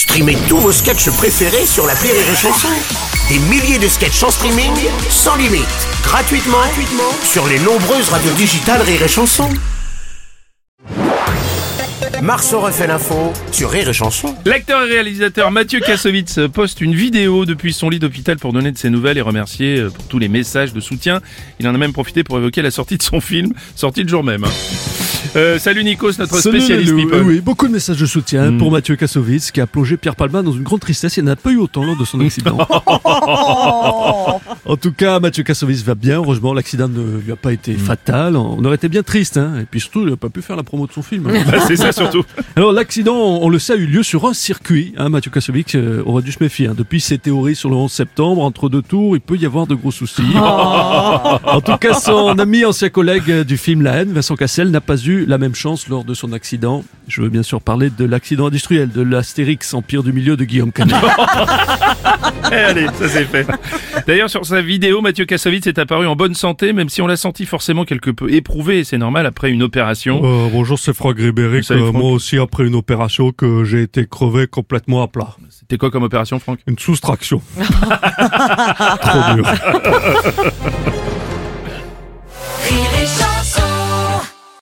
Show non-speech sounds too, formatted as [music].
Streamez tous vos sketchs préférés sur la Rire et Chanson. Des milliers de sketchs en streaming, sans limite, gratuitement, sur les nombreuses radios digitales Rire et Chanson. Marceau refait l'info sur Rire et Chanson. L'acteur et réalisateur Mathieu Kassovitz poste une vidéo depuis son lit d'hôpital pour donner de ses nouvelles et remercier euh, pour tous les messages de soutien. Il en a même profité pour évoquer la sortie de son film, sorti le jour même. Euh, salut Nikos, notre Salut, spécialiste people. Oui, beaucoup de messages de soutien pour Mathieu Kassovitz qui a plongé Pierre Palma dans une grande tristesse. Il n'y en a pas eu autant lors de son accident. [laughs] en tout cas, Mathieu Kassovitz va bien. Heureusement, l'accident ne lui a pas été fatal. On aurait été bien triste. Hein. Et puis surtout, il n'a pas pu faire la promo de son film. [laughs] Bah, c'est ça surtout. Alors l'accident, on, le sait, a eu lieu sur un circuit. Hein, Mathieu Kassovitz euh, aurait dû se méfier. hein. Depuis ses théories sur le 11 septembre, entre deux tours, il peut y avoir de gros soucis. [laughs] en tout cas, son ami, ancien collègue du film La haine, Vincent Cassel, n'a pas eu la même chance lors de son accident. Je veux bien sûr parler de l'accident industriel de l'Astérix Empire du Milieu de Guillaume Canet. [laughs] Eh, allez, ça c'est fait. D'ailleurs, sur sa vidéo, Mathieu Kassovitz est apparu en bonne santé, même si on l'a senti forcément quelque peu éprouvé, et c'est normal après une opération. Euh, bonjour, c'est Franck Ribéry. Moi aussi, après une opération, que j'ai été crevé complètement à plat. C'était quoi comme opération, Franck? Une soustraction. [laughs] Trop dur. [laughs]